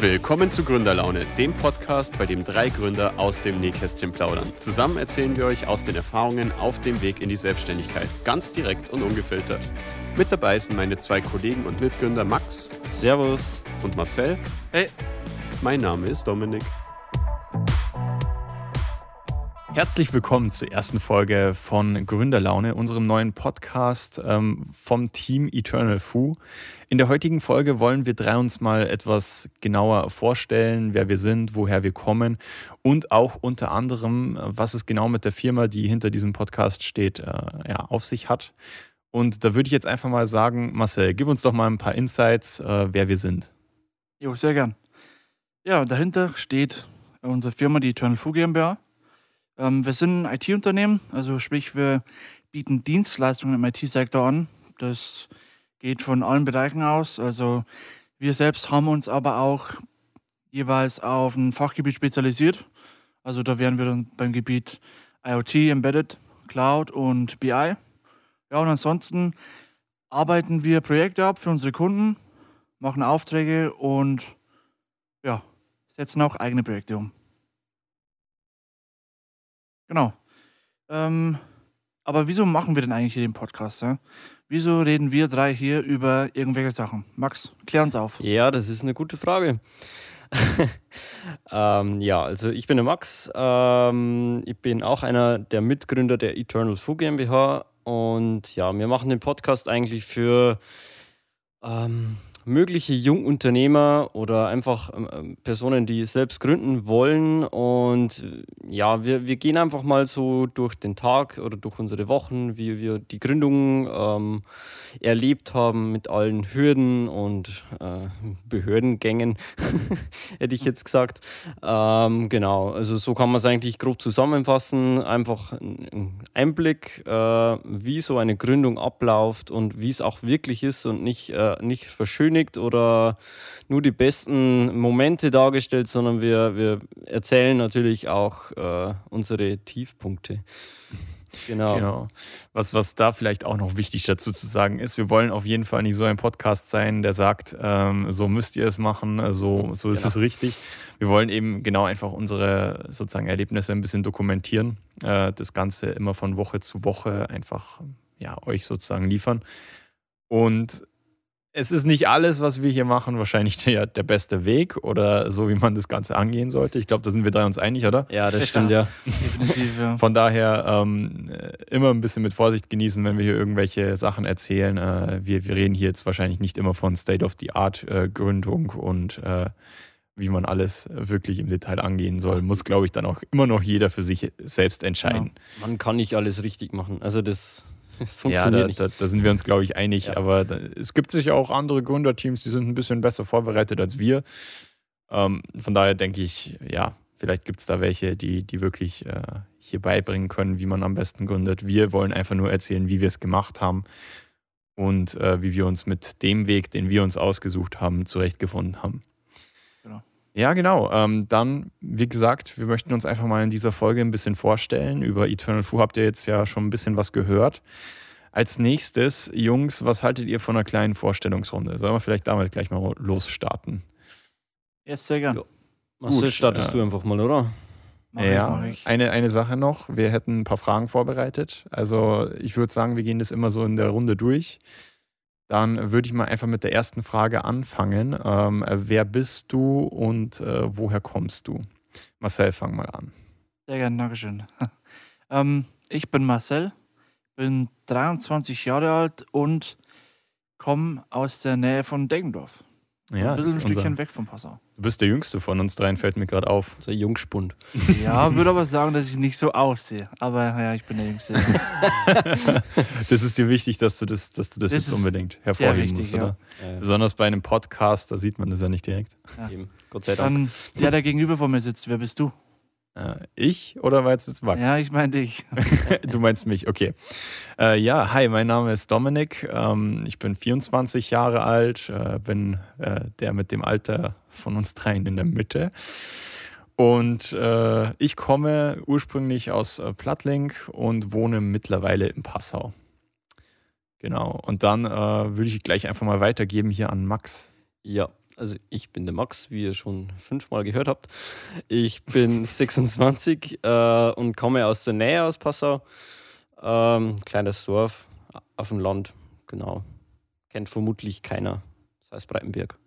Willkommen zu Gründerlaune, dem Podcast, bei dem drei Gründer aus dem Nähkästchen plaudern. Zusammen erzählen wir euch aus den Erfahrungen auf dem Weg in die Selbstständigkeit, ganz direkt und ungefiltert. Mit dabei sind meine zwei Kollegen und Mitgründer Max. Servus. Und Marcel. Hey. Mein Name ist Dominik. Herzlich willkommen zur ersten Folge von Gründerlaune, unserem neuen Podcast ähm, vom Team Eternal Fu. In der heutigen Folge wollen wir drei uns mal etwas genauer vorstellen, wer wir sind, woher wir kommen und auch unter anderem, was es genau mit der Firma, die hinter diesem Podcast steht, äh, ja, auf sich hat. Und da würde ich jetzt einfach mal sagen, Marcel, gib uns doch mal ein paar Insights, äh, wer wir sind. Jo, sehr gern. Ja, dahinter steht unsere Firma, die Eternal Fu GmbH. Ähm, wir sind ein IT-Unternehmen, also sprich, wir bieten Dienstleistungen im IT-Sektor an. Das geht von allen Bereichen aus. Also wir selbst haben uns aber auch jeweils auf ein Fachgebiet spezialisiert. Also da wären wir dann beim Gebiet IoT, Embedded, Cloud und BI. Ja, und ansonsten arbeiten wir Projekte ab für unsere Kunden, machen Aufträge und ja, setzen auch eigene Projekte um. Genau. Ähm, aber wieso machen wir denn eigentlich hier den Podcast? Ja? Wieso reden wir drei hier über irgendwelche Sachen? Max, klär uns auf. Ja, das ist eine gute Frage. ähm, ja, also ich bin der Max. Ähm, ich bin auch einer der Mitgründer der Eternal Fu GmbH. Und ja, wir machen den Podcast eigentlich für ähm, mögliche Jungunternehmer oder einfach ähm, ähm, Personen, die selbst gründen wollen. Und äh, ja, wir, wir gehen einfach mal so durch den Tag oder durch unsere Wochen, wie wir die Gründung ähm, erlebt haben mit allen Hürden und äh, Behördengängen, hätte ich jetzt gesagt. Ähm, genau, also so kann man es eigentlich grob zusammenfassen. Einfach ein Einblick, äh, wie so eine Gründung abläuft und wie es auch wirklich ist und nicht, äh, nicht verschönigt beschönigt oder nur die besten Momente dargestellt, sondern wir, wir erzählen natürlich auch äh, unsere Tiefpunkte. Genau. genau. Was, was da vielleicht auch noch wichtig dazu zu sagen ist, wir wollen auf jeden Fall nicht so ein Podcast sein, der sagt, ähm, so müsst ihr es machen, äh, so, so ist genau. es richtig. Wir wollen eben genau einfach unsere sozusagen Erlebnisse ein bisschen dokumentieren, äh, das Ganze immer von Woche zu Woche einfach ja, euch sozusagen liefern. Und es ist nicht alles, was wir hier machen, wahrscheinlich der, der beste Weg oder so, wie man das Ganze angehen sollte. Ich glaube, da sind wir drei uns einig, oder? Ja, das stimmt, ja. Definitiv, ja. Von daher ähm, immer ein bisschen mit Vorsicht genießen, wenn wir hier irgendwelche Sachen erzählen. Äh, wir, wir reden hier jetzt wahrscheinlich nicht immer von State-of-the-Art-Gründung äh, und äh, wie man alles wirklich im Detail angehen soll, muss, glaube ich, dann auch immer noch jeder für sich selbst entscheiden. Ja. Man kann nicht alles richtig machen. Also das das funktioniert ja, da, nicht. Da, da, sind wir uns, glaube ich, einig. Ja. Aber da, es gibt sicher auch andere Gründerteams, die sind ein bisschen besser vorbereitet als wir. Ähm, von daher denke ich, ja, vielleicht gibt es da welche, die, die wirklich äh, hier beibringen können, wie man am besten gründet. Wir wollen einfach nur erzählen, wie wir es gemacht haben und äh, wie wir uns mit dem Weg, den wir uns ausgesucht haben, zurechtgefunden haben. Ja, genau. Ähm, dann, wie gesagt, wir möchten uns einfach mal in dieser Folge ein bisschen vorstellen. Über Eternal Fu habt ihr jetzt ja schon ein bisschen was gehört. Als nächstes, Jungs, was haltet ihr von einer kleinen Vorstellungsrunde? Sollen wir vielleicht damit gleich mal losstarten? Ja, sehr gerne. Marcel, startest äh, du einfach mal, oder? Mach ja, ich, eine, eine Sache noch. Wir hätten ein paar Fragen vorbereitet. Also ich würde sagen, wir gehen das immer so in der Runde durch. Dann würde ich mal einfach mit der ersten Frage anfangen. Ähm, wer bist du und äh, woher kommst du? Marcel, fang mal an. Sehr gerne, Dankeschön. ähm, ich bin Marcel, bin 23 Jahre alt und komme aus der Nähe von Deggendorf. Ja, ein bisschen ein Stückchen unser, weg vom Passau. Du bist der Jüngste von uns dreien, fällt mir gerade auf. Der Jungspund. Ja, würde aber sagen, dass ich nicht so aussehe. Aber ja, ich bin der Jüngste. das ist dir wichtig, dass du das, dass du das, das jetzt unbedingt hervorheben wichtig, musst, oder? Ja. Besonders bei einem Podcast, da sieht man das ja nicht direkt. Ja. Gott sei Dank. Dann der, der gegenüber von mir sitzt, wer bist du? Äh, ich oder war jetzt das Max? Ja, ich meine dich. du meinst mich, okay. Äh, ja, hi, mein Name ist Dominik. Ähm, ich bin 24 Jahre alt, äh, bin äh, der mit dem Alter von uns dreien in der Mitte. Und äh, ich komme ursprünglich aus äh, Plattling und wohne mittlerweile in Passau. Genau. Und dann würde ich gleich einfach mal weitergeben hier an Max. Ja, also ich bin der Max, wie ihr schon fünfmal gehört habt. Ich bin 26 äh, und komme aus der Nähe aus Passau. Ähm, kleines Dorf auf dem Land, genau. Kennt vermutlich keiner. Das heißt Breitenberg.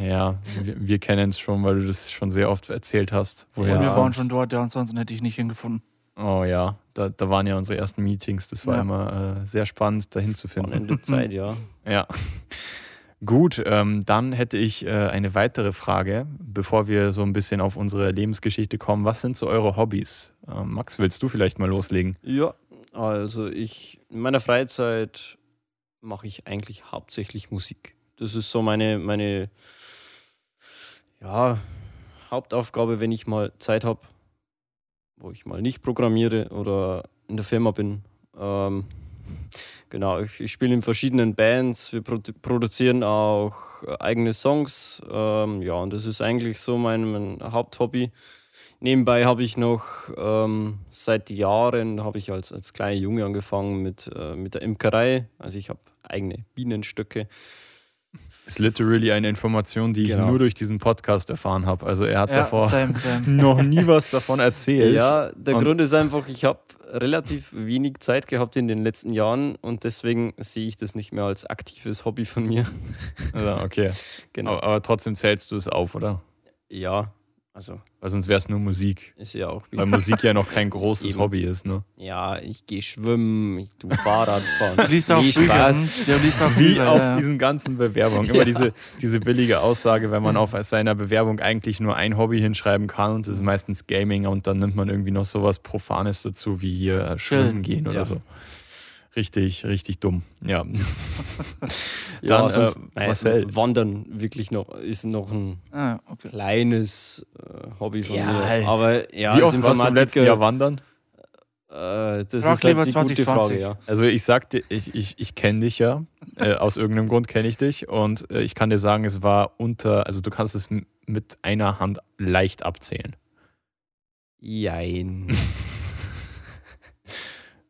Ja, wir, wir kennen es schon, weil du das schon sehr oft erzählt hast. Woher ja. wir waren schon dort, ja, ansonsten hätte ich nicht hingefunden. Oh ja, da, da waren ja unsere ersten Meetings. Das war ja. immer äh, sehr spannend, dahin zu finden. Ende Zeit, ja. Ja. Gut, ähm, dann hätte ich äh, eine weitere Frage, bevor wir so ein bisschen auf unsere Lebensgeschichte kommen. Was sind so eure Hobbys? Ähm, Max, willst du vielleicht mal loslegen? Ja, also ich in meiner Freizeit mache ich eigentlich hauptsächlich Musik. Das ist so meine, meine ja, Hauptaufgabe, wenn ich mal Zeit habe wo ich mal nicht programmiere oder in der Firma bin. Ähm, genau, ich, ich spiele in verschiedenen Bands, wir produ produzieren auch eigene Songs. Ähm, ja, und das ist eigentlich so mein, mein Haupthobby. Nebenbei habe ich noch ähm, seit Jahren, habe ich als, als kleiner Junge angefangen mit, äh, mit der Imkerei. Also ich habe eigene Bienenstöcke ist literally eine Information, die genau. ich nur durch diesen Podcast erfahren habe. Also er hat ja, davor same, same. noch nie was davon erzählt. Ja, der und Grund ist einfach, ich habe relativ wenig Zeit gehabt in den letzten Jahren und deswegen sehe ich das nicht mehr als aktives Hobby von mir. Also, okay. Genau. Aber, aber trotzdem zählst du es auf, oder? Ja, also. Weil sonst wäre es nur Musik. Ist ja auch. Weil Musik ja noch kein großes Eben. Hobby ist, ne? Ja, ich gehe schwimmen, ich tue Fahrradfahren. Du liest auch nee, Spaß. Der liest auch Wie auf ja. diesen ganzen Bewerbungen. Immer ja. diese, diese billige Aussage, wenn man auf seiner Bewerbung eigentlich nur ein Hobby hinschreiben kann und das ist meistens Gaming und dann nimmt man irgendwie noch sowas Profanes dazu, wie hier äh, schwimmen gehen oder ja. so. Richtig, richtig dumm. Ja. Dann, ja, äh, Marcel. Wandern wirklich noch ist noch ein ah, okay. kleines äh, Hobby von ja, mir. Aber ja, Wie oft warst du im letzten Jahr wandern? Äh, das Rock ist halt die 2020. gute Frage, ja. Also ich sagte, ich, ich, ich kenne dich ja. äh, aus irgendeinem Grund kenne ich dich. Und äh, ich kann dir sagen, es war unter, also du kannst es mit einer Hand leicht abzählen. Jein.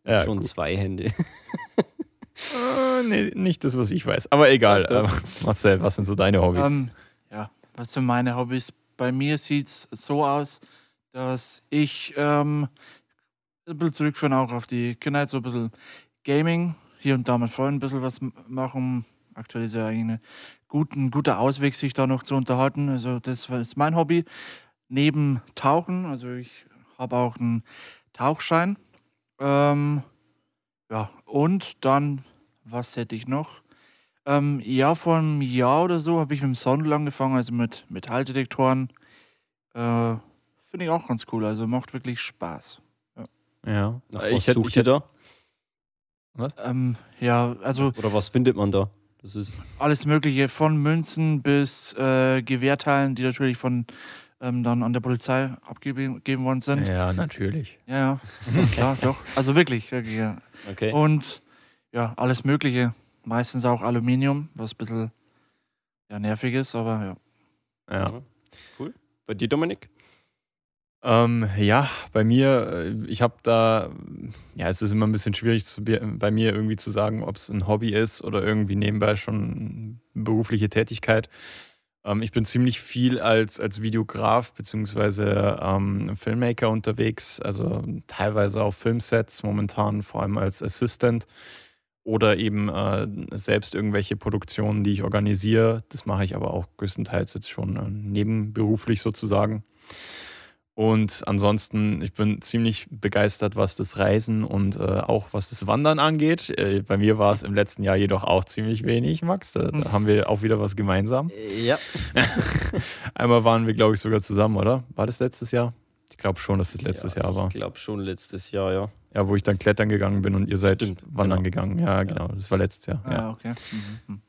Ja, Schon gut. zwei Hände. äh, nee, nicht das, was ich weiß. Aber egal. Äh, Marcel, was sind so deine Hobbys? Um, ähm, ja, was sind meine Hobbys? Bei mir sieht es so aus, dass ich ähm, ein bisschen zurückführen auch auf die Kindheit, so ein bisschen Gaming, hier und da mit Freunden ein bisschen was machen. Aktuell ist ja eigentlich ein guter Ausweg, sich da noch zu unterhalten. Also das ist mein Hobby. Neben Tauchen, also ich habe auch einen Tauchschein ähm, ja, und dann, was hätte ich noch? Ähm, ja, vor einem Jahr oder so habe ich mit dem Soundl angefangen, also mit Metalldetektoren. Äh, Finde ich auch ganz cool, also macht wirklich Spaß. Ja. ja. Nach ich hätte, ich da? Was? Ähm, ja, also. Oder was findet man da? Das ist alles Mögliche, von Münzen bis äh, Gewehrteilen, die natürlich von ähm, dann an der Polizei abgegeben worden sind. Ja, natürlich. Ja, ja, klar, doch. Also wirklich, wirklich, ja. Okay. Und ja, alles Mögliche. Meistens auch Aluminium, was ein bisschen ja, nervig ist, aber ja. Ja. Cool. Bei dir, Dominik? Ähm, ja, bei mir, äh, ich habe da, ja, es ist immer ein bisschen schwierig zu, bei mir irgendwie zu sagen, ob es ein Hobby ist oder irgendwie nebenbei schon berufliche Tätigkeit. Ähm, ich bin ziemlich viel als, als Videograf bzw. Ähm, Filmmaker unterwegs, also teilweise auf Filmsets, momentan vor allem als Assistant oder eben äh, selbst irgendwelche Produktionen, die ich organisiere. Das mache ich aber auch größtenteils jetzt schon äh, nebenberuflich sozusagen. Und ansonsten, ich bin ziemlich begeistert, was das Reisen und äh, auch was das Wandern angeht. Äh, bei mir war es im letzten Jahr jedoch auch ziemlich wenig, Max. Da, da haben wir auch wieder was gemeinsam. Ja. Einmal waren wir, glaube ich, sogar zusammen, oder? War das letztes Jahr? Ich glaube schon, dass es letztes ja, Jahr war. Ich glaube schon letztes Jahr, ja. Ja, wo ich dann klettern gegangen bin und ihr seid Stimmt, wandern genau. gegangen. Ja, genau. Das war letztes Jahr. Ah, ja. okay. Mhm.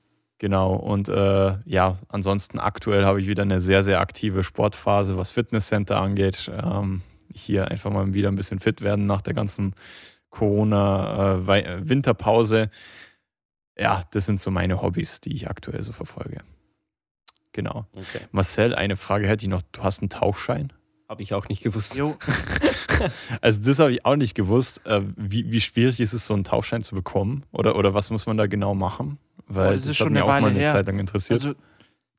Genau, und äh, ja, ansonsten aktuell habe ich wieder eine sehr, sehr aktive Sportphase, was Fitnesscenter angeht. Ähm, hier einfach mal wieder ein bisschen fit werden nach der ganzen Corona-Winterpause. Äh, ja, das sind so meine Hobbys, die ich aktuell so verfolge. Genau. Okay. Marcel, eine Frage hätte ich noch. Du hast einen Tauchschein? Habe ich auch nicht gewusst. Jo. also das habe ich auch nicht gewusst. Äh, wie, wie schwierig ist es, so einen Tauchschein zu bekommen? Oder, oder was muss man da genau machen? Weil oh, das, das ist schon eine, auch Weile mal eine her. Zeit lang interessiert. Also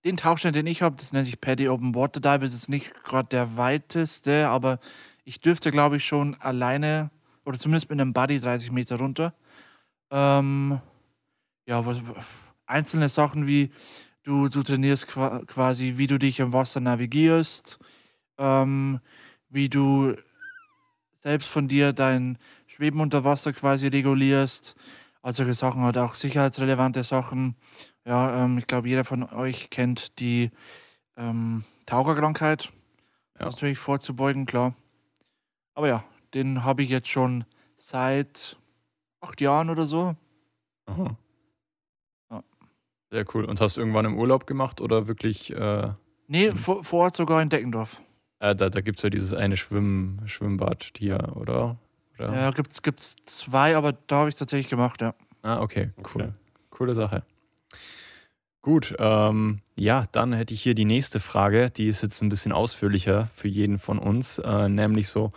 den Tauchstand, den ich habe, das nennt sich Paddy Open Water Dive, ist jetzt nicht gerade der weiteste, aber ich dürfte, glaube ich, schon alleine oder zumindest mit einem Buddy 30 Meter runter. Ähm, ja, was, einzelne Sachen wie du, du trainierst quasi, wie du dich im Wasser navigierst, ähm, wie du selbst von dir dein Schweben unter Wasser quasi regulierst. Also solche Sachen halt auch sicherheitsrelevante Sachen. Ja, ähm, ich glaube, jeder von euch kennt die ähm, Taucherkrankheit. Ja. Natürlich vorzubeugen, klar. Aber ja, den habe ich jetzt schon seit acht Jahren oder so. Aha. Ja. Sehr cool. Und hast du irgendwann im Urlaub gemacht oder wirklich? Äh, nee, vor, vor Ort sogar in Deckendorf. Äh, da da gibt es ja dieses eine Schwimm, Schwimmbad hier, oder? Oder? Ja, gibt es zwei, aber da habe ich es tatsächlich gemacht, ja. Ah, okay, cool. Okay. Coole Sache. Gut, ähm, ja, dann hätte ich hier die nächste Frage, die ist jetzt ein bisschen ausführlicher für jeden von uns, äh, nämlich so,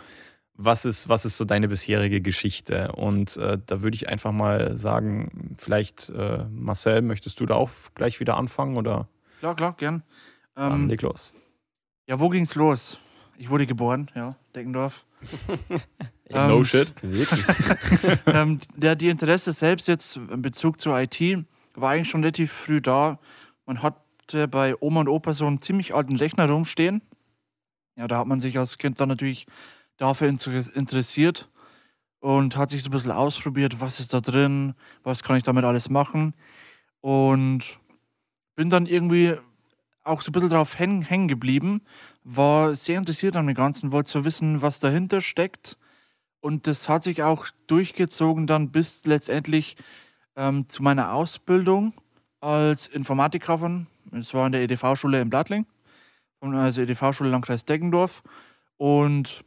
was ist, was ist so deine bisherige Geschichte? Und äh, da würde ich einfach mal sagen, vielleicht, äh, Marcel, möchtest du da auch gleich wieder anfangen? Oder? Klar, klar, gern. Ähm, Dann leg los. Ja, wo ging's los? Ich wurde geboren, ja, Deckendorf. ähm, no shit. ähm, der, die Interesse selbst jetzt in Bezug zur IT war eigentlich schon relativ früh da. Man hatte bei Oma und Opa so einen ziemlich alten Rechner rumstehen. Ja, da hat man sich als Kind dann natürlich dafür interessiert und hat sich so ein bisschen ausprobiert, was ist da drin, was kann ich damit alles machen. Und bin dann irgendwie auch so ein bisschen drauf hängen, hängen geblieben, war sehr interessiert an dem Ganzen, wollte so wissen, was dahinter steckt. Und das hat sich auch durchgezogen dann bis letztendlich ähm, zu meiner Ausbildung als Informatikkaufmann. Es war in der EDV-Schule in Blattling, also EDV-Schule Landkreis Deggendorf. Und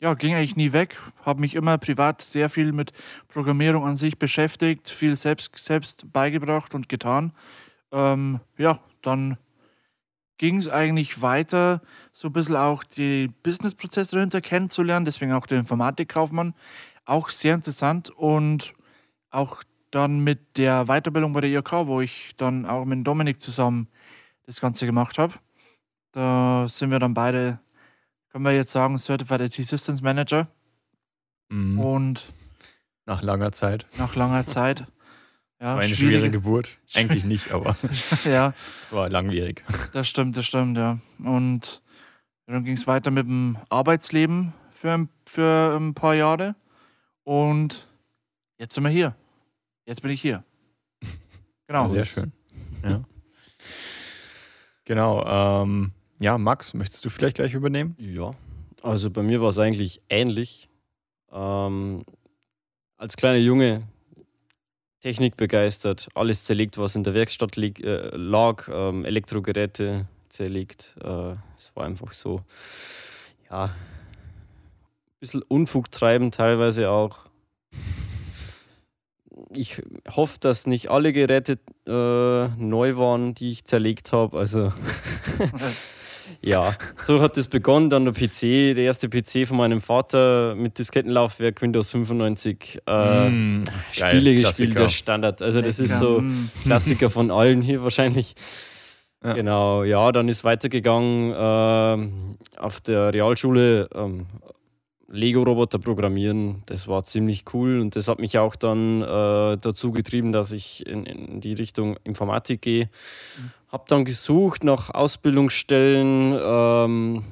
ja, ging eigentlich nie weg. Habe mich immer privat sehr viel mit Programmierung an sich beschäftigt, viel selbst, selbst beigebracht und getan. Ähm, ja, dann ging es eigentlich weiter, so ein bisschen auch die Businessprozesse dahinter kennenzulernen, deswegen auch der Informatikkaufmann. Auch sehr interessant und auch dann mit der Weiterbildung bei der IRK, wo ich dann auch mit Dominik zusammen das Ganze gemacht habe. Da sind wir dann beide können wir jetzt sagen, Certified IT Systems Manager. Mhm. Und nach langer Zeit. Nach langer Zeit. Ja, war eine schwere Geburt. Eigentlich nicht, aber ja. es war langwierig. Das stimmt, das stimmt, ja. Und dann ging es weiter mit dem Arbeitsleben für, für ein paar Jahre. Und jetzt sind wir hier. Jetzt bin ich hier. Genau. Sehr schön. Ja. Genau. Ähm, ja, Max, möchtest du vielleicht gleich übernehmen? Ja, also bei mir war es eigentlich ähnlich. Ähm, als kleiner Junge Technik begeistert, alles zerlegt, was in der Werkstatt lieg, äh, lag, ähm, Elektrogeräte zerlegt. Äh, es war einfach so, ja, ein bisschen Unfug treiben teilweise auch. Ich hoffe, dass nicht alle Geräte äh, neu waren, die ich zerlegt habe. Also Ja, so hat es begonnen. Dann der PC, der erste PC von meinem Vater mit Diskettenlaufwerk Windows 95. Äh, mm, Spiele geil, gespielt, der Standard. Also, das ist so mm. Klassiker von allen hier wahrscheinlich. Ja. Genau, ja, dann ist weitergegangen äh, auf der Realschule. Ähm, Lego-Roboter programmieren, das war ziemlich cool und das hat mich auch dann äh, dazu getrieben, dass ich in, in die Richtung Informatik gehe. Mhm. Habe dann gesucht nach Ausbildungsstellen. Ähm,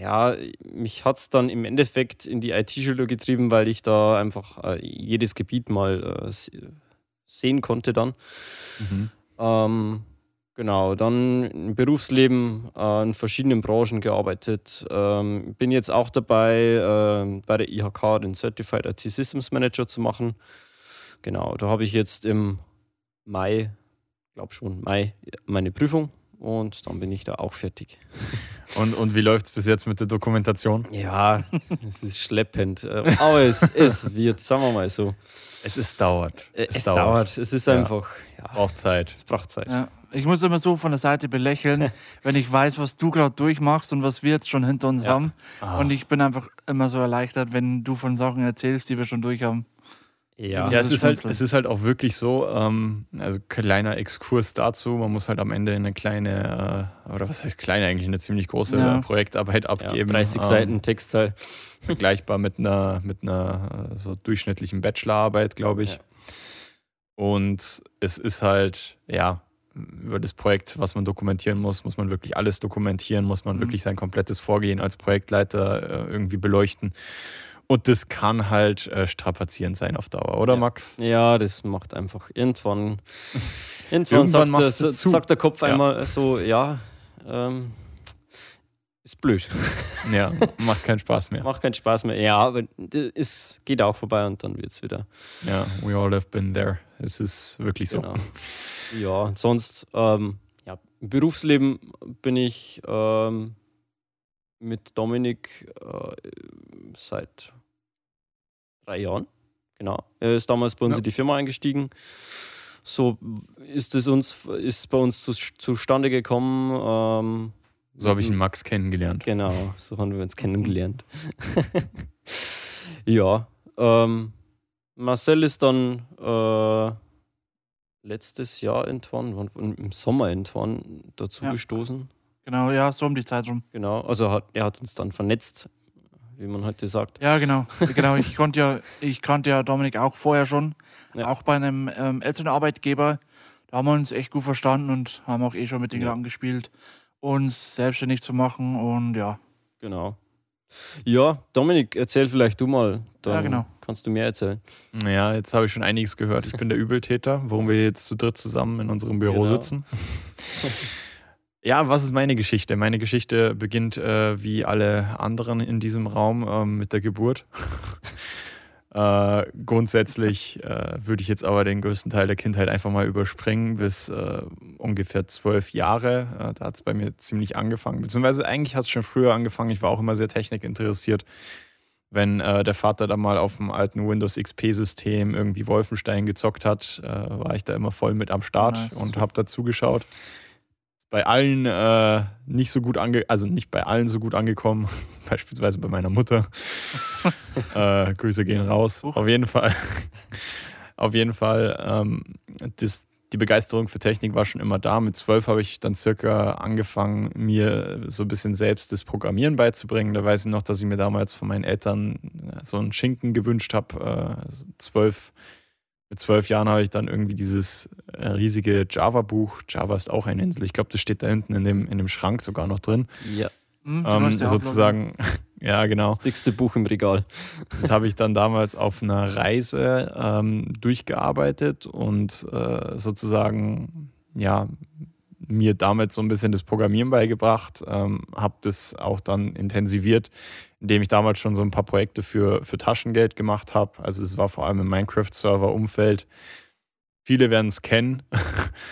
ja, mich hat es dann im Endeffekt in die IT-Schule getrieben, weil ich da einfach äh, jedes Gebiet mal äh, sehen konnte dann. Mhm. Ähm, Genau, dann im Berufsleben äh, in verschiedenen Branchen gearbeitet. Ähm, bin jetzt auch dabei, äh, bei der IHK den Certified IT Systems Manager zu machen. Genau, da habe ich jetzt im Mai, glaube schon Mai, meine Prüfung und dann bin ich da auch fertig. Und, und wie läuft es bis jetzt mit der Dokumentation? Ja, es ist schleppend, äh, aber es, es wird, sagen wir mal so. Es ist dauert. Äh, es, es dauert. dauert. Es ist einfach. Ja, braucht Zeit. Es braucht Zeit. Ja. Ich muss immer so von der Seite belächeln, wenn ich weiß, was du gerade durchmachst und was wir jetzt schon hinter uns ja. haben. Ah. Und ich bin einfach immer so erleichtert, wenn du von Sachen erzählst, die wir schon durch haben. Ja, Ja, es ist, halt, es ist halt auch wirklich so, ähm, also kleiner Exkurs dazu, man muss halt am Ende eine kleine, äh, oder was heißt kleine eigentlich, eine ziemlich große Ja. Projektarbeit ja, abgeben. 30 ähm, Seiten Textteil. vergleichbar mit einer, mit einer äh, so durchschnittlichen Bachelorarbeit, glaube ich. Ja. Und es ist halt, ja, über das Projekt, was man dokumentieren muss, muss man wirklich alles dokumentieren, muss man Mhm. wirklich sein komplettes Vorgehen als Projektleiter äh, irgendwie beleuchten. Und das kann halt äh, strapazierend sein auf Dauer, oder Ja. Max? Ja, das macht einfach irgendwann. Irgendwann, Irgendwann sagt, der, sagt der Kopf Ja. einmal so: Ja, ähm, ist blöd. Ja, macht keinen Spaß mehr. Macht keinen Spaß mehr. Ja, aber es geht auch vorbei und dann wird es wieder. Ja, we all have been there. Es ist wirklich so. Genau. Ja, sonst, ähm, ja, im Berufsleben bin ich ähm, mit Dominik äh, seit drei Jahren. Genau. Er ist damals bei uns Ja. in die Firma eingestiegen. So ist es uns, ist bei uns zu, zustande gekommen. Ähm, So habe ich den Max kennengelernt. Genau, so haben wir uns kennengelernt. ja, ähm, Marcel ist dann äh, letztes Jahr irgendwann, wann- im Sommer irgendwann dazu Ja. gestoßen. Genau, ja, so um die Zeit rum. Genau, also hat, er hat uns dann vernetzt, wie man heute sagt. Ja, genau. genau. Ich konnte ja, ich kannte ja Dominik auch vorher schon. Ja. Auch bei einem ähm, älteren Arbeitgeber. Da haben wir uns echt gut verstanden und haben auch eh schon mit den Ja. Gedanken gespielt, uns selbstständig zu machen. Und ja, Genau. Ja, Dominik, erzähl vielleicht du mal. Dann Ja, genau. Kannst du mehr erzählen. Ja, jetzt habe ich schon einiges gehört. Ich bin der Übeltäter, warum wir jetzt zu dritt zusammen in unserem Büro Genau. sitzen. Ja, was ist meine Geschichte? Meine Geschichte beginnt äh, wie alle anderen in diesem Raum ähm, mit der Geburt. äh, grundsätzlich äh, würde ich jetzt aber den größten Teil der Kindheit einfach mal überspringen bis äh, ungefähr zwölf Jahre. Äh, da hat es bei mir ziemlich angefangen. Beziehungsweise eigentlich hat es schon früher angefangen. Ich war auch immer sehr technikinteressiert. Wenn äh, der Vater dann mal auf dem alten Windows XP-System irgendwie Wolfenstein gezockt hat, äh, war ich da immer voll mit am Start Nice. und habe da zugeschaut bei allen äh, nicht so gut ange also nicht bei allen so gut angekommen, beispielsweise bei meiner Mutter. äh, Grüße gehen raus. Auf jeden Fall. Auf jeden Fall. Ähm, das, die Begeisterung für Technik war schon immer da. Mit zwölf habe ich dann circa angefangen, mir so ein bisschen selbst das Programmieren beizubringen. Da weiß ich noch, dass ich mir damals von meinen Eltern so einen Schinken gewünscht habe. Äh, zwölf mit zwölf Jahren habe ich dann irgendwie dieses äh, riesige Java-Buch. Java ist auch eine Insel. Ich glaube, das steht da hinten in dem, in dem Schrank sogar noch drin. Ja, hm, du Ähm, auch sozusagen, ja, genau. das dickste Buch im Regal. Das habe ich dann damals auf einer Reise ähm, durchgearbeitet und äh, sozusagen, ja, mir damit so ein bisschen das Programmieren beigebracht, ähm, habe das auch dann intensiviert, indem ich damals schon so ein paar Projekte für, für Taschengeld gemacht habe. Also es war vor allem im Minecraft-Server-Umfeld. Viele werden es kennen.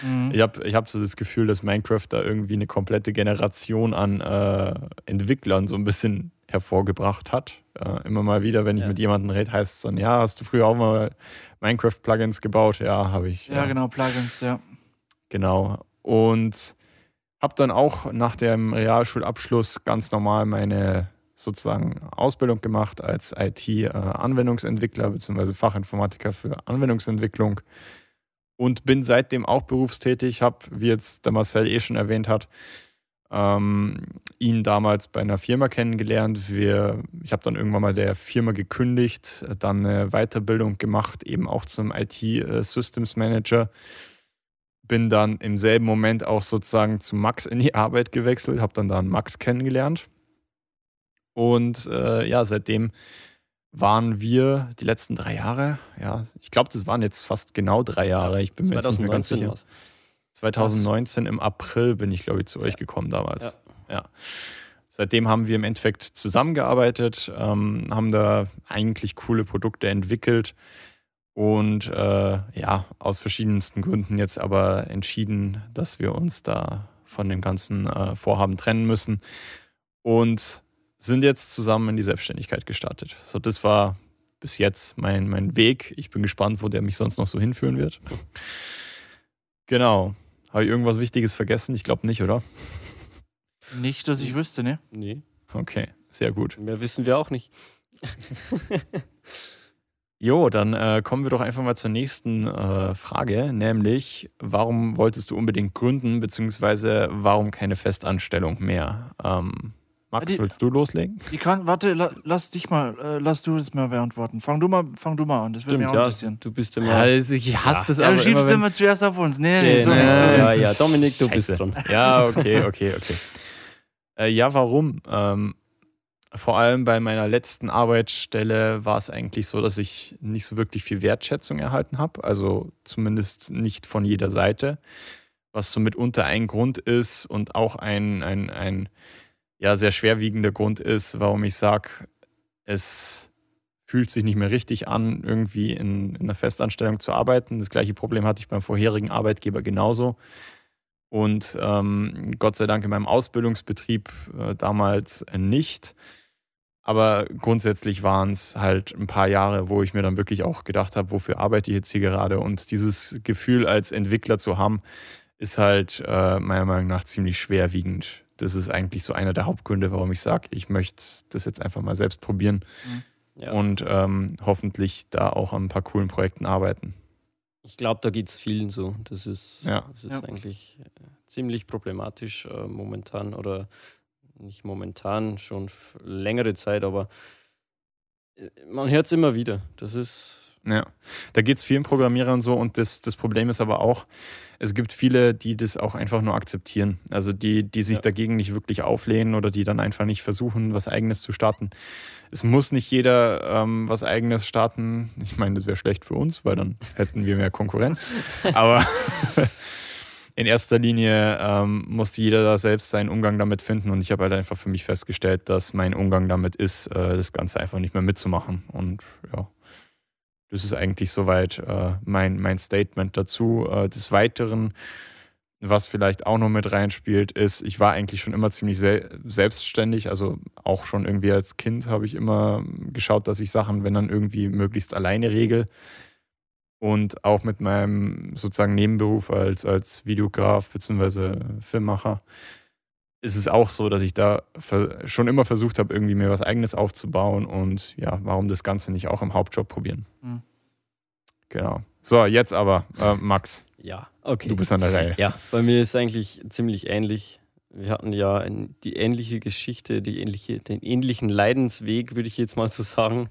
Mhm. Ich habe ich hab so das Gefühl, dass Minecraft da irgendwie eine komplette Generation an äh, Entwicklern so ein bisschen hervorgebracht hat. Äh, immer mal wieder, wenn ich Ja. mit jemandem rede, heißt es dann, ja, hast du früher auch mal Minecraft-Plugins gebaut? Ja, habe ich. Ja, genau, Plugins, ja. Genau. Und habe dann auch nach dem Realschulabschluss ganz normal meine sozusagen Ausbildung gemacht als IT-Anwendungsentwickler bzw. Fachinformatiker für Anwendungsentwicklung und bin seitdem auch berufstätig. Habe, wie jetzt der Marcel eh schon erwähnt hat, ähm, ihn damals bei einer Firma kennengelernt. Wir, ich habe dann irgendwann mal der Firma gekündigt, dann eine Weiterbildung gemacht, eben auch zum IT-Systems Manager bin dann im selben Moment auch sozusagen zu Max in die Arbeit gewechselt, habe dann da einen Max kennengelernt. Und äh, ja, seitdem waren wir die letzten drei Jahre, ja, ich glaube, das waren jetzt fast genau drei Jahre. Ich bin mir jetzt nicht mehr ganz 2019 sicher. war's. 2019 im April bin ich, glaube ich, zu euch Ja. gekommen damals. Ja. Ja. Seitdem haben wir im Endeffekt zusammengearbeitet, ähm, haben da eigentlich coole Produkte entwickelt und äh, ja, aus verschiedensten Gründen jetzt aber entschieden, dass wir uns da von dem ganzen äh, Vorhaben trennen müssen und sind jetzt zusammen in die Selbstständigkeit gestartet. So, das war bis jetzt mein, mein Weg. Ich bin gespannt, wo der mich sonst noch so hinführen wird. Genau. Habe ich irgendwas Wichtiges vergessen? Ich glaube nicht, oder? Nicht, dass ich wüsste, ne? Nee, Okay, sehr gut. mehr wissen wir auch nicht. Jo, dann äh, kommen wir doch einfach mal zur nächsten äh, Frage, nämlich warum wolltest du unbedingt gründen, beziehungsweise warum keine Festanstellung mehr? Ähm, Max, die, willst du loslegen? Die kann, warte, la, lass dich mal, äh, lass du das mal beantworten. Fang du mal, fang du mal an, das würde mich auch ja, interessieren. Du bist immer. Ja, also ich hasse ja. das aber. Ja, du schiebst immer, immer zuerst auf uns. Nee, nee, nee, so nee, nicht. Ja, ja, Dominik, du Scheiße. bist dran. Ja, okay, okay, okay. Äh, ja, warum? Ähm, vor allem bei meiner letzten Arbeitsstelle war es eigentlich so, dass ich nicht so wirklich viel Wertschätzung erhalten habe. Also zumindest nicht von jeder Seite. Was so mitunter ein Grund ist und auch ein, ein, ein ja, sehr schwerwiegender Grund ist, warum ich sage, es fühlt sich nicht mehr richtig an, irgendwie in, in einer Festanstellung zu arbeiten. Das gleiche Problem hatte ich beim vorherigen Arbeitgeber genauso. Und ähm, Gott sei Dank in meinem Ausbildungsbetrieb äh, damals nicht. Aber grundsätzlich waren es halt ein paar Jahre, wo ich mir dann wirklich auch gedacht habe, wofür arbeite ich jetzt hier gerade? Und dieses Gefühl als Entwickler zu haben, ist halt äh, meiner Meinung nach ziemlich schwerwiegend. Das ist eigentlich so einer der Hauptgründe, warum ich sage, ich möchte das jetzt einfach mal selbst probieren mhm. ja. und ähm, hoffentlich da auch an ein paar coolen Projekten arbeiten. Ich glaube, da geht es vielen so. Das ist, ja. das ist ja. eigentlich äh, ziemlich problematisch äh, momentan oder nicht momentan, schon längere Zeit, aber äh, man hört es immer wieder. Das ist. Ja, da geht es vielen Programmierern so und das, das Problem ist aber auch, es gibt viele, die das auch einfach nur akzeptieren. Also die, die sich ja. dagegen nicht wirklich auflehnen oder die dann einfach nicht versuchen, was Eigenes zu starten. Es muss nicht jeder ähm, was Eigenes starten. Ich meine, das wäre schlecht für uns, weil dann hätten wir mehr Konkurrenz. aber in erster Linie ähm, muss jeder da selbst seinen Umgang damit finden und ich habe halt einfach für mich festgestellt, dass mein Umgang damit ist, äh, das Ganze einfach nicht mehr mitzumachen. Und ja, das ist eigentlich soweit äh, mein, mein Statement dazu. Äh, des Weiteren, was vielleicht auch noch mit reinspielt, ist, ich war eigentlich schon immer ziemlich se selbstständig. Also auch schon irgendwie als Kind habe ich immer geschaut, dass ich Sachen, wenn dann irgendwie möglichst alleine regel. Und auch mit meinem sozusagen Nebenberuf als, als Videograf bzw. Filmmacher ist es auch so, dass ich da schon immer versucht habe, irgendwie mir was Eigenes aufzubauen und ja, warum das Ganze nicht auch im Hauptjob probieren. Mhm. Genau. So, jetzt aber, äh, Max. Ja, okay. Du bist an der Reihe. Ja, bei mir ist eigentlich ziemlich ähnlich. Wir hatten ja die ähnliche Geschichte, die ähnliche, den ähnlichen Leidensweg, würde ich jetzt mal so sagen.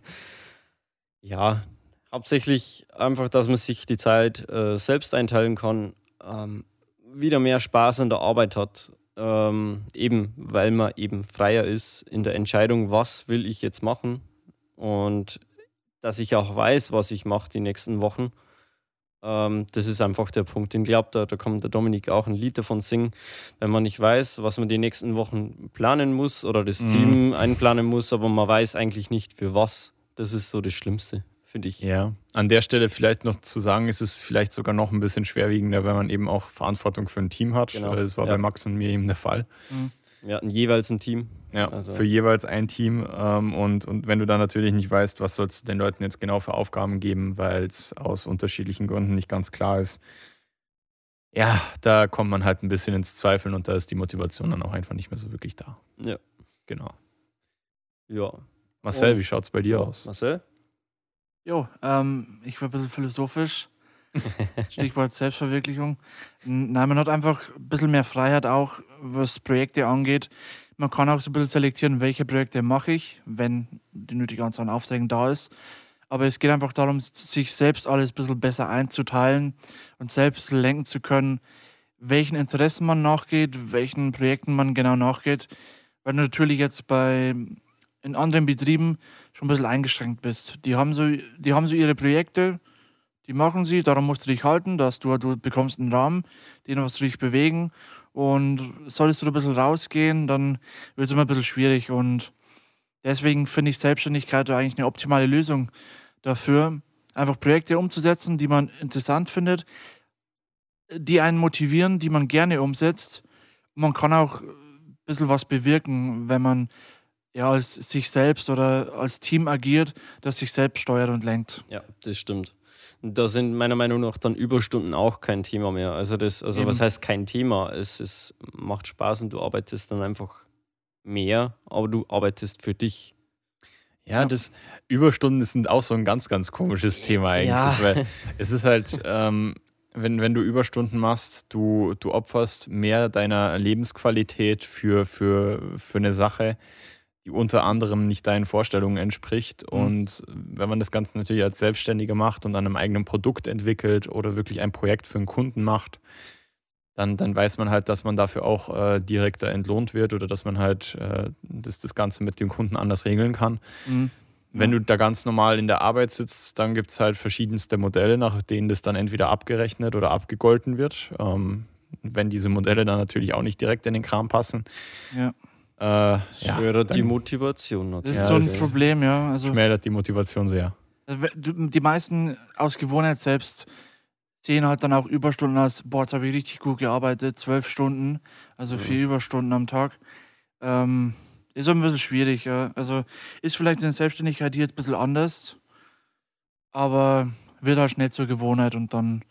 Ja, Hauptsächlich einfach, dass man sich die Zeit äh, selbst einteilen kann, ähm, wieder mehr Spaß an der Arbeit hat, ähm, eben weil man eben freier ist in der Entscheidung, was will ich jetzt machen und dass ich auch weiß, was ich mache die nächsten Wochen. Ähm, das ist einfach der Punkt. Ich glaube, da, da kann der Dominik auch ein Lied davon singen. Wenn man nicht weiß, was man die nächsten Wochen planen muss oder das mhm. Team einplanen muss, aber man weiß eigentlich nicht für was, das ist so das Schlimmste finde ich. Ja, an der Stelle vielleicht noch zu sagen, ist es vielleicht sogar noch ein bisschen schwerwiegender, wenn man eben auch Verantwortung für ein Team hat. Genau. Das war ja. bei Max und mir eben der Fall. Mhm. Wir hatten jeweils ein Team. Ja, also. für jeweils ein Team. Ähm, und, und wenn du dann natürlich nicht weißt, was sollst du den Leuten jetzt genau für Aufgaben geben, weil es aus unterschiedlichen Gründen nicht ganz klar ist, ja, da kommt man halt ein bisschen ins Zweifeln und da ist die Motivation dann auch einfach nicht mehr so wirklich da. Ja. Genau. Ja. Marcel, und, wie schaut es bei dir aus? Marcel? Jo, ähm, ich war ein bisschen philosophisch. Stichwort Selbstverwirklichung. Nein, man hat einfach ein bisschen mehr Freiheit auch, was Projekte angeht. Man kann auch so ein bisschen selektieren, welche Projekte mache ich, wenn die nötige Anzahl an Aufträgen da ist. Aber es geht einfach darum, sich selbst alles ein bisschen besser einzuteilen und selbst lenken zu können, welchen Interessen man nachgeht, welchen Projekten man genau nachgeht. Weil natürlich jetzt bei in anderen Betrieben schon ein bisschen eingeschränkt bist. Die haben so, die haben so ihre Projekte, die machen sie, darum musst du dich halten, dass du, du bekommst einen Rahmen, den musst du dich bewegen und solltest du ein bisschen rausgehen, dann wird es immer ein bisschen schwierig und deswegen finde ich Selbstständigkeit eigentlich eine optimale Lösung dafür, einfach Projekte umzusetzen, die man interessant findet, die einen motivieren, die man gerne umsetzt. Man kann auch ein bisschen was bewirken, wenn man ja, als sich selbst oder als Team agiert, das sich selbst steuert und lenkt. Ja, das stimmt. Da sind meiner Meinung nach dann Überstunden auch kein Thema mehr. Also das, also was heißt kein Thema? Es, es macht Spaß und du arbeitest dann einfach mehr, aber du arbeitest für dich. Ja, das Überstunden sind auch so ein ganz, ganz komisches Thema eigentlich. Ja. Weil es ist halt, ähm, wenn, wenn du Überstunden machst, du, du opferst mehr deiner Lebensqualität für, für, für eine Sache, die unter anderem nicht deinen Vorstellungen entspricht. Mhm. Und wenn man das Ganze natürlich als Selbstständiger macht und an einem eigenen Produkt entwickelt oder wirklich ein Projekt für einen Kunden macht, dann, dann weiß man halt, dass man dafür auch äh, direkter entlohnt wird oder dass man halt äh, das, das Ganze mit dem Kunden anders regeln kann. Mhm. Wenn du da ganz normal in der Arbeit sitzt, dann gibt es halt verschiedenste Modelle, nach denen das dann entweder abgerechnet oder abgegolten wird. Ähm, wenn diese Modelle dann natürlich auch nicht direkt in den Kram passen. Ja. Äh, Das ja, die Motivation Das natürlich. ist Ja, so ein das ist- Problem, ja. Also, schmälert die Motivation sehr. Du- Die meisten aus Gewohnheit selbst sehen halt dann auch Überstunden als, boah, jetzt habe ich richtig gut gearbeitet, zwölf Stunden, also Mhm. vier Überstunden am Tag. Ähm, ist ein bisschen schwierig, ja. Also ist vielleicht in der Selbstständigkeit hier jetzt ein bisschen anders, aber wird halt schnell zur Gewohnheit und dann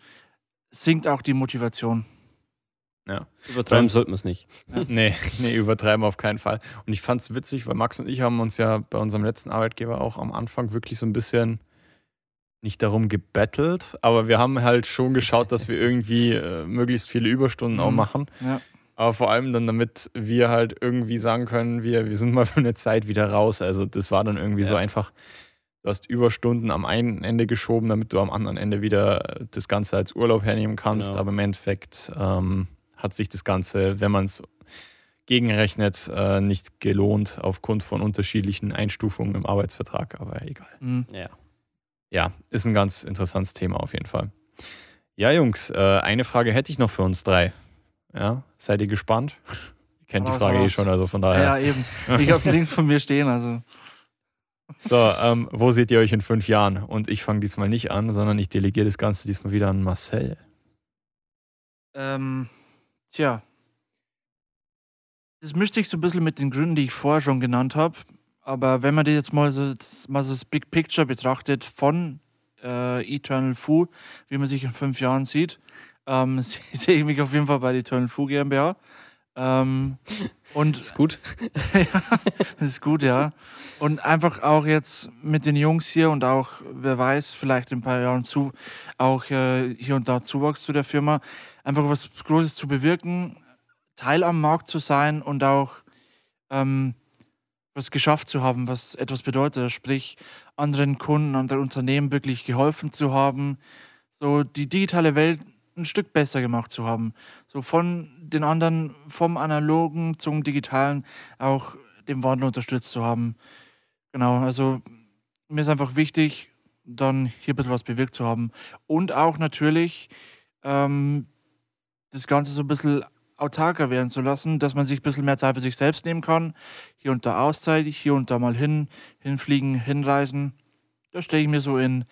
sinkt auch die Motivation. Übertreiben sollte man es nicht. Nee, nee, übertreiben auf keinen Fall. Und ich fand es witzig, weil Max und ich haben uns ja bei unserem letzten Arbeitgeber auch am Anfang wirklich so ein bisschen nicht darum gebettelt, aber wir haben halt schon geschaut, dass wir irgendwie äh, möglichst viele Überstunden auch Mhm. machen. Ja. Aber vor allem dann, damit wir halt irgendwie sagen können, wir, wir sind mal für eine Zeit wieder raus. Also das war dann irgendwie so Ja. einfach, du hast Überstunden am einen Ende geschoben, damit du am anderen Ende wieder das Ganze als Urlaub hernehmen kannst. Genau. Aber im Endeffekt ähm, hat sich das Ganze, wenn man es gegenrechnet, äh, nicht gelohnt aufgrund von unterschiedlichen Einstufungen im Arbeitsvertrag. Aber egal. Mhm. Ja. Ja, ist ein ganz interessantes Thema auf jeden Fall. Ja, Jungs, äh, eine Frage hätte ich noch für uns drei. Ja, seid ihr gespannt? Ihr kennt die Frage eh schon, also von Ja, daher. eben. Ich habe es links von mir stehen, also. So, ähm, wo seht ihr euch in fünf Jahren? Und ich fange diesmal nicht an, sondern ich delegiere das Ganze diesmal wieder an Marcel. Ähm, tja. Das mischt sich so ein bisschen mit den Gründen, die ich vorher schon genannt habe. Aber wenn man das jetzt mal so das, mal so das Big Picture betrachtet von äh, Eternal Fu, wie man sich in fünf Jahren sieht, ähm, se- sehe ich mich auf jeden Fall bei der Eternal Fu GmbH. Ähm, und Ist gut. ja, ist gut, ja. Und einfach auch jetzt mit den Jungs hier und auch, wer weiß, vielleicht in ein paar Jahren zu, auch äh, hier und da Zuwachs zu der Firma, einfach was Großes zu bewirken, Teil am Markt zu sein und auch ähm, was geschafft zu haben, was etwas bedeutet, sprich anderen Kunden, anderen Unternehmen wirklich geholfen zu haben, so die digitale Welt ein Stück besser gemacht zu haben. So von den anderen, vom analogen zum digitalen, auch den Wandel unterstützt zu haben. Genau, also mir ist einfach wichtig, dann hier ein bisschen was bewirkt zu haben. Und auch natürlich ähm, das Ganze so ein bisschen autarker werden zu lassen, dass man sich ein bisschen mehr Zeit für sich selbst nehmen kann. Hier und da Auszeit, hier und da mal hin, hinfliegen, hinreisen. Das stelle ich mir so in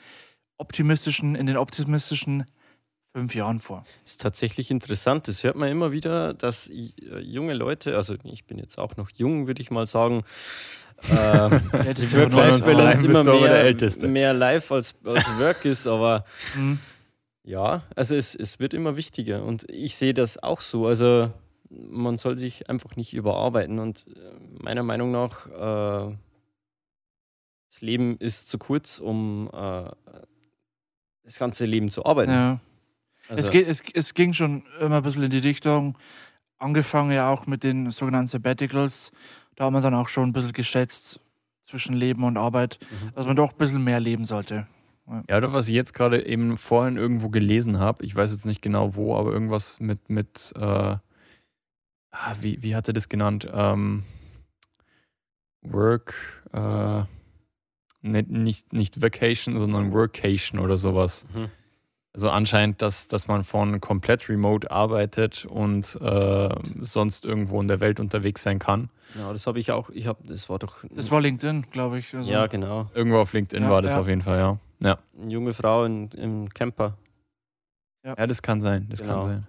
optimistischen, in den optimistischen fünf Jahren vor. Ist tatsächlich interessant. Das hört man immer wieder, dass äh, junge Leute, also ich bin jetzt auch noch jung, würde ich mal sagen, ähm, die. Work-Life-Balance immer mehr, Älteste. mehr live als, als Work ist, aber Mhm. Ja, also es, es wird immer wichtiger und ich sehe das auch so. Also man soll sich einfach nicht überarbeiten und äh, meiner Meinung nach, äh, das Leben ist zu kurz, um äh, das ganze Leben zu arbeiten. Ja. Also, Es, geht, es, es ging schon immer ein bisschen in die Richtung, angefangen ja auch mit den sogenannten Sabbaticals. Da haben wir dann auch schon ein bisschen geschätzt zwischen Leben und Arbeit, Mhm. dass man doch ein bisschen mehr leben sollte. Ja, doch, was ich jetzt gerade eben vorhin irgendwo gelesen habe, ich weiß jetzt nicht genau wo, aber irgendwas mit, mit äh, ah, wie, wie hat er das genannt? Ähm, Work, äh, nicht, nicht, nicht Vacation, sondern Workation oder sowas. Mhm. Also anscheinend, dass, dass man von komplett remote arbeitet und äh, sonst irgendwo in der Welt unterwegs sein kann. Ja, das habe ich auch. Ich habe, das war doch. Das war LinkedIn, glaube ich. Also, ja, genau. Irgendwo auf LinkedIn Ja, war das ja. auf jeden Fall, ja. Ja, Eine junge Frau in, im Camper. ja das kann sein, das Genau. kann sein.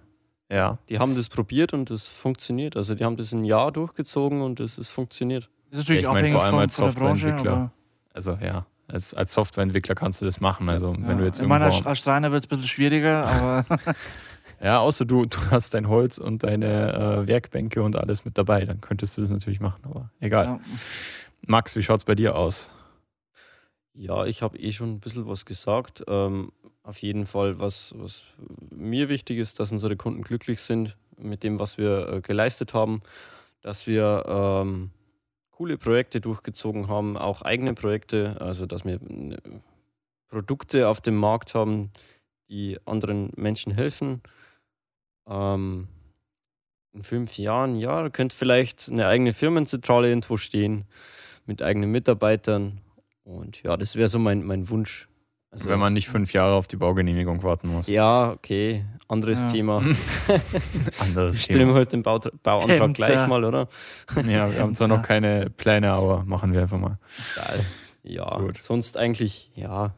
Ja, Die haben das probiert und das funktioniert. Also die haben das ein Jahr durchgezogen und es ist funktioniert. ist natürlich Ja, ich mein, abhängig vor allem von, als von der Branche. Softwareentwickler. Also ja, als, als Softwareentwickler kannst du das machen. Also ja. wenn du jetzt ich meine, als, als Schreiner wird es ein bisschen schwieriger, aber Ja, außer du, du hast dein Holz und deine äh, Werkbänke und alles mit dabei, dann könntest du das natürlich machen, aber egal. ja. Max, wie schaut's bei dir aus? Ja, ich habe eh schon ein bisschen was gesagt. Ähm, auf jeden Fall, was, was mir wichtig ist, dass unsere Kunden glücklich sind mit dem, was wir äh, geleistet haben, dass wir ähm, coole Projekte durchgezogen haben, auch eigene Projekte, also dass wir äh, Produkte auf dem Markt haben, die anderen Menschen helfen. Ähm, in fünf Jahren, ja, könnte vielleicht eine eigene Firmenzentrale irgendwo stehen mit eigenen Mitarbeitern. Und ja, das wäre so mein, mein Wunsch. Also, Wenn man nicht fünf Jahre auf die Baugenehmigung warten muss. Ja, okay. Anderes ja. Thema. Anderes Stimmen wir heute den Bau Bauantrag Ämter. gleich mal, oder? ja, wir haben zwar noch keine Pläne, aber machen wir einfach mal. Geil. Ja, Gut. sonst eigentlich, ja.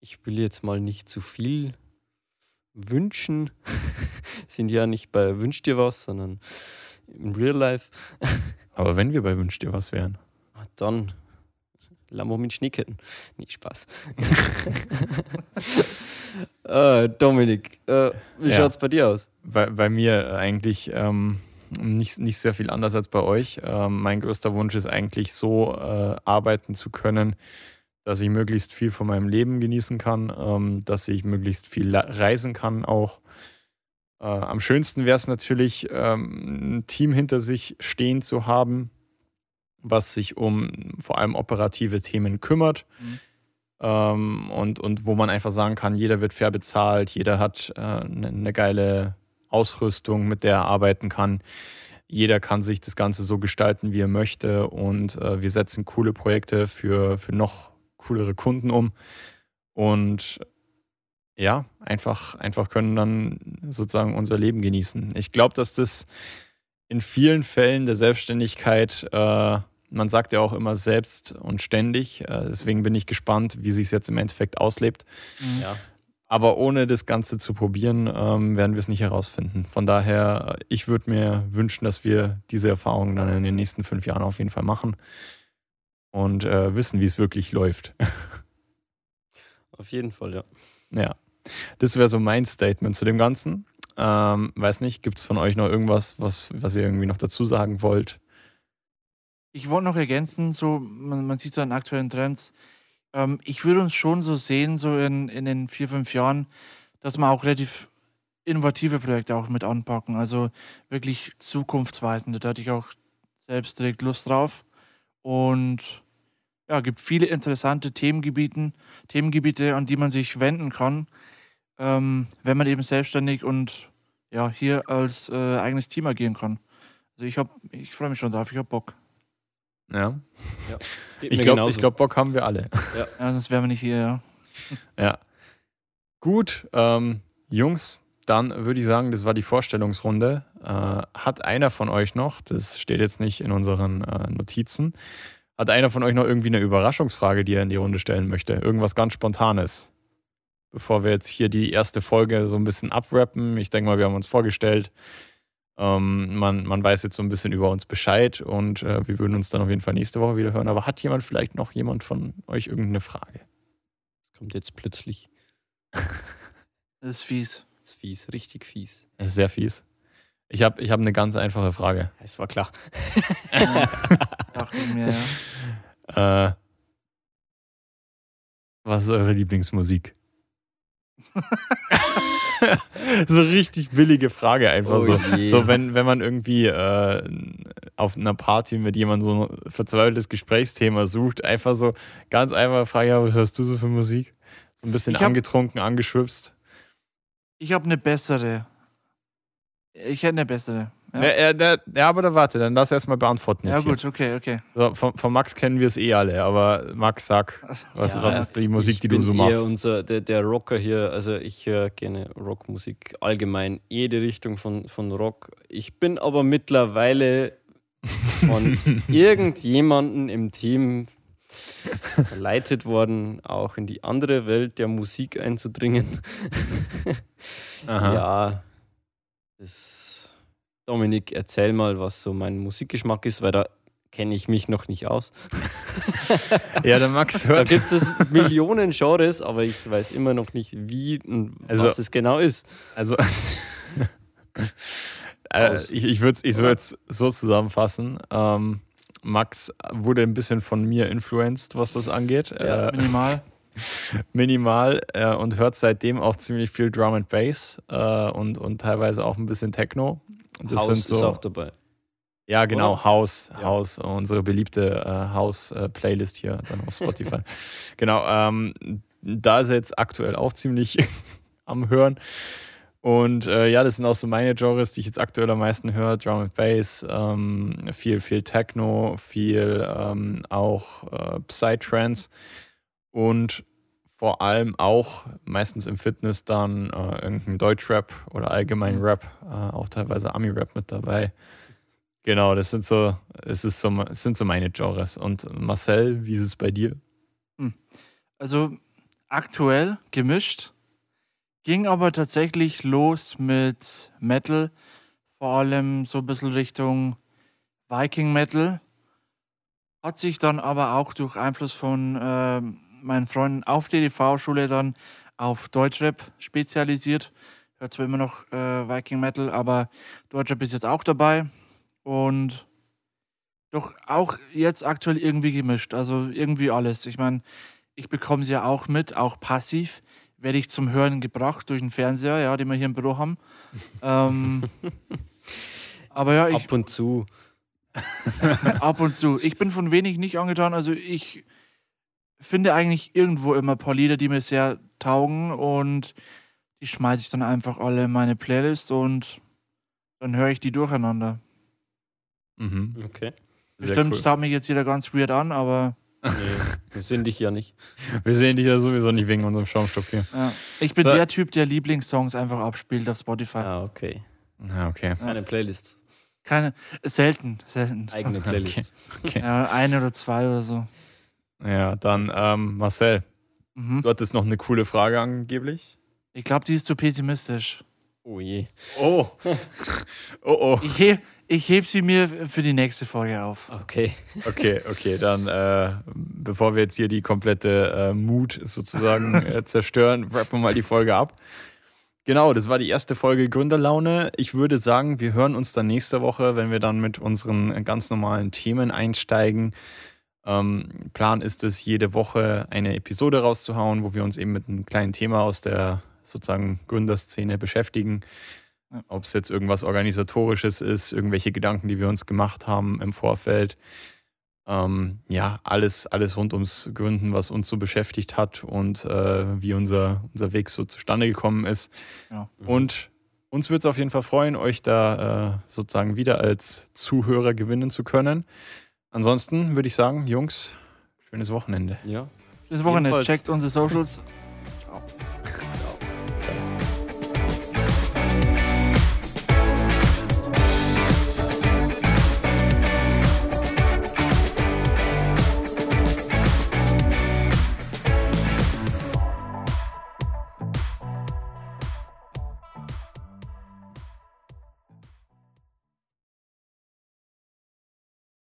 Ich will jetzt mal nicht zu viel wünschen. Sind ja nicht bei Wünsch dir was, sondern im Real Life. aber wenn wir bei Wünsch dir was wären. Dann Lambo mit Schneeketten. Nee, Spaß. äh, Dominik, äh, wie ja. es bei dir aus? Bei, bei mir eigentlich ähm, nicht, nicht sehr viel anders als bei euch. Ähm, mein größter Wunsch ist eigentlich so, äh, arbeiten zu können, dass ich möglichst viel von meinem Leben genießen kann, ähm, dass ich möglichst viel reisen kann auch. Äh, am schönsten wäre es natürlich, ähm, ein Team hinter sich stehen zu haben, was sich um vor allem operative Themen kümmert. Mhm. Ähm, und, und wo man einfach sagen kann, jeder wird fair bezahlt, jeder hat äh, eine, eine geile Ausrüstung, mit der er arbeiten kann. Jeder kann sich das Ganze so gestalten, wie er möchte. Und äh, wir setzen coole Projekte für, für noch coolere Kunden um. Und ja, einfach, einfach können dann sozusagen unser Leben genießen. Ich glaube, dass das in vielen Fällen der Selbstständigkeit äh, man sagt ja auch immer selbst und ständig. Äh, deswegen bin ich gespannt, wie sich es jetzt im Endeffekt auslebt. Mhm. Ja. Aber ohne das Ganze zu probieren, ähm, werden wir es nicht herausfinden. Von daher, ich würde mir wünschen, dass wir diese Erfahrungen dann in den nächsten fünf Jahren auf jeden Fall machen und äh, wissen, wie es wirklich läuft. Auf jeden Fall, ja. Ja, das wäre so mein Statement zu dem Ganzen. Ähm, weiß nicht, gibt es von euch noch irgendwas, was, was ihr irgendwie noch dazu sagen wollt? Ich wollte noch ergänzen, so, man, man sieht so an aktuellen Trends. Ähm, ich würde uns schon so sehen, so in, in den vier, fünf Jahren, dass wir auch relativ innovative Projekte auch mit anpacken. Also wirklich zukunftsweisende. Da hatte ich auch selbst direkt Lust drauf. Und ja, gibt viele interessante Themengebieten, Themengebiete, an die man sich wenden kann, ähm, wenn man eben selbstständig und ja, hier als äh, eigenes Team agieren kann. Also ich ich freue mich schon drauf, ich habe Bock. Ja. ja. Ich glaube, glaub, Bock haben wir alle. Ja, ja sonst wären wir nicht hier, ja. Ja. Gut, ähm, Jungs, dann würde ich sagen, das war die Vorstellungsrunde. Äh, hat einer von euch noch, das steht jetzt nicht in unseren äh, Notizen, hat einer von euch noch irgendwie eine Überraschungsfrage, die er in die Runde stellen möchte? Irgendwas ganz Spontanes? Bevor wir jetzt hier die erste Folge so ein bisschen abwrappen. Ich denke mal, wir haben uns vorgestellt. Ähm, man, man weiß jetzt so ein bisschen über uns Bescheid und äh, wir würden uns dann auf jeden Fall nächste Woche wieder hören. Aber hat jemand vielleicht noch jemand von euch irgendeine Frage? Das kommt jetzt plötzlich. das ist fies. Das ist fies, richtig fies. Das ist sehr fies. Ich habe ich hab eine ganz einfache Frage. Es war klar. Dachte mir, ja. Äh, was ist eure Lieblingsmusik? so richtig billige Frage einfach oh so. So, wenn, wenn man irgendwie äh, auf einer Party mit jemandem so ein verzweifeltes Gesprächsthema sucht, einfach so ganz einfach Frage, ja, was hörst du so für Musik? So ein bisschen hab, angetrunken, angeschwipst. Ich habe eine bessere. Ich hätte eine bessere. Ja. Ja, ja, aber da warte, dann lass erstmal beantworten. Jetzt ja, gut, hier. okay, okay. So, von, von, Max kennen wir es eh alle, aber Max, sag, was, ja, was ist die Musik, die du so machst? Unser, der, der Rocker hier, also ich höre gerne Rockmusik allgemein, jede Richtung von, von Rock. Ich bin aber mittlerweile von irgendjemandem im Team verleitet worden, auch in die andere Welt der Musik einzudringen. ja, das Dominik, erzähl mal, was so mein Musikgeschmack ist, weil da kenne ich mich noch nicht aus. ja, der Max hört. Da gibt es Millionen Genres, aber ich weiß immer noch nicht, wie und also, was es genau ist. Also, äh, ich, ich würde es ich so zusammenfassen. Ähm, Max wurde ein bisschen von mir influenced, was das angeht. Ja, äh, minimal. Minimal äh, und hört seitdem auch ziemlich viel Drum and Bass äh, und, und teilweise auch ein bisschen Techno. Das House sind so, ist auch dabei. Ja, genau, Oder? House, ja. House, unsere beliebte äh, House-Playlist hier dann auf Spotify. genau, ähm, da ist er jetzt aktuell auch ziemlich am Hören. Und äh, ja, das sind auch so meine Genres, die ich jetzt aktuell am meisten höre. Drum and Bass, ähm, viel, viel Techno, viel ähm, auch äh, Psytrance und vor allem auch meistens im Fitness dann äh, irgendein Deutschrap oder allgemein. Rap, äh, auch teilweise Ami-Rap mit dabei. Genau, das sind so, es ist so, es sind so meine Genres. Und Marcel, wie ist es bei dir? Hm. Also aktuell gemischt. Ging aber tatsächlich los mit Metal, vor allem so ein bisschen Richtung Viking Metal. Hat sich dann aber auch durch Einfluss von äh, meinen Freunden auf der DV-Schule dann auf Deutschrap spezialisiert. Hört zwar immer noch äh, Viking Metal, aber Deutschrap ist jetzt auch dabei. Und doch auch jetzt aktuell irgendwie gemischt. Also irgendwie alles. Ich meine, ich bekomme sie ja auch mit, auch passiv. Werde ich zum Hören gebracht durch den Fernseher, ja, den wir hier im Büro haben. ähm, aber ja, ich. Ab und zu. ab und zu. Ich bin von wenig nicht angetan. Also ich finde eigentlich irgendwo immer ein paar Lieder, die mir sehr taugen und die schmeiße ich dann einfach alle in meine Playlist und dann höre ich die durcheinander. Mhm. Okay. Bestimmt cool. starrt mich jetzt jeder ganz weird an, aber Nee, wir sehen dich ja nicht. Wir sehen dich ja sowieso nicht wegen unserem Schaumstoff hier. Ja. Ich bin so. der Typ, der Lieblingssongs einfach abspielt auf Spotify. Ah, okay. Ah, okay. Keine Playlists. Keine, selten, selten. Eigene Playlists. Okay. okay. Ja, eine oder zwei oder so. Ja, dann ähm, Marcel. Mhm. Du hattest noch eine coole Frage angeblich. Ich glaube, die ist zu pessimistisch. Oh je. Oh. oh oh. Ich, heb, ich heb sie mir für die nächste Folge auf. Okay. Okay, okay. Dann, äh, bevor wir jetzt hier die komplette äh, Mut sozusagen äh, zerstören, rappen wir mal die Folge ab. Genau, das war die erste Folge Gründerlaune. Ich würde sagen, wir hören uns dann nächste Woche, wenn wir dann mit unseren ganz normalen Themen einsteigen. Ähm, Plan ist es, jede Woche eine Episode rauszuhauen, wo wir uns eben mit einem kleinen Thema aus der sozusagen Gründerszene beschäftigen. Ob es jetzt irgendwas Organisatorisches ist, irgendwelche Gedanken, die wir uns gemacht haben im Vorfeld. Ähm, ja, alles, alles rund ums Gründen, was uns so beschäftigt hat und äh, wie unser, unser Weg so zustande gekommen ist. Ja. Und uns würde es auf jeden Fall freuen, euch da äh, sozusagen wieder als Zuhörer gewinnen zu können. Ansonsten würde ich sagen, Jungs, schönes Wochenende. Ja. Schönes Wochenende. Jedenfalls. Checkt unsere Socials. Ciao.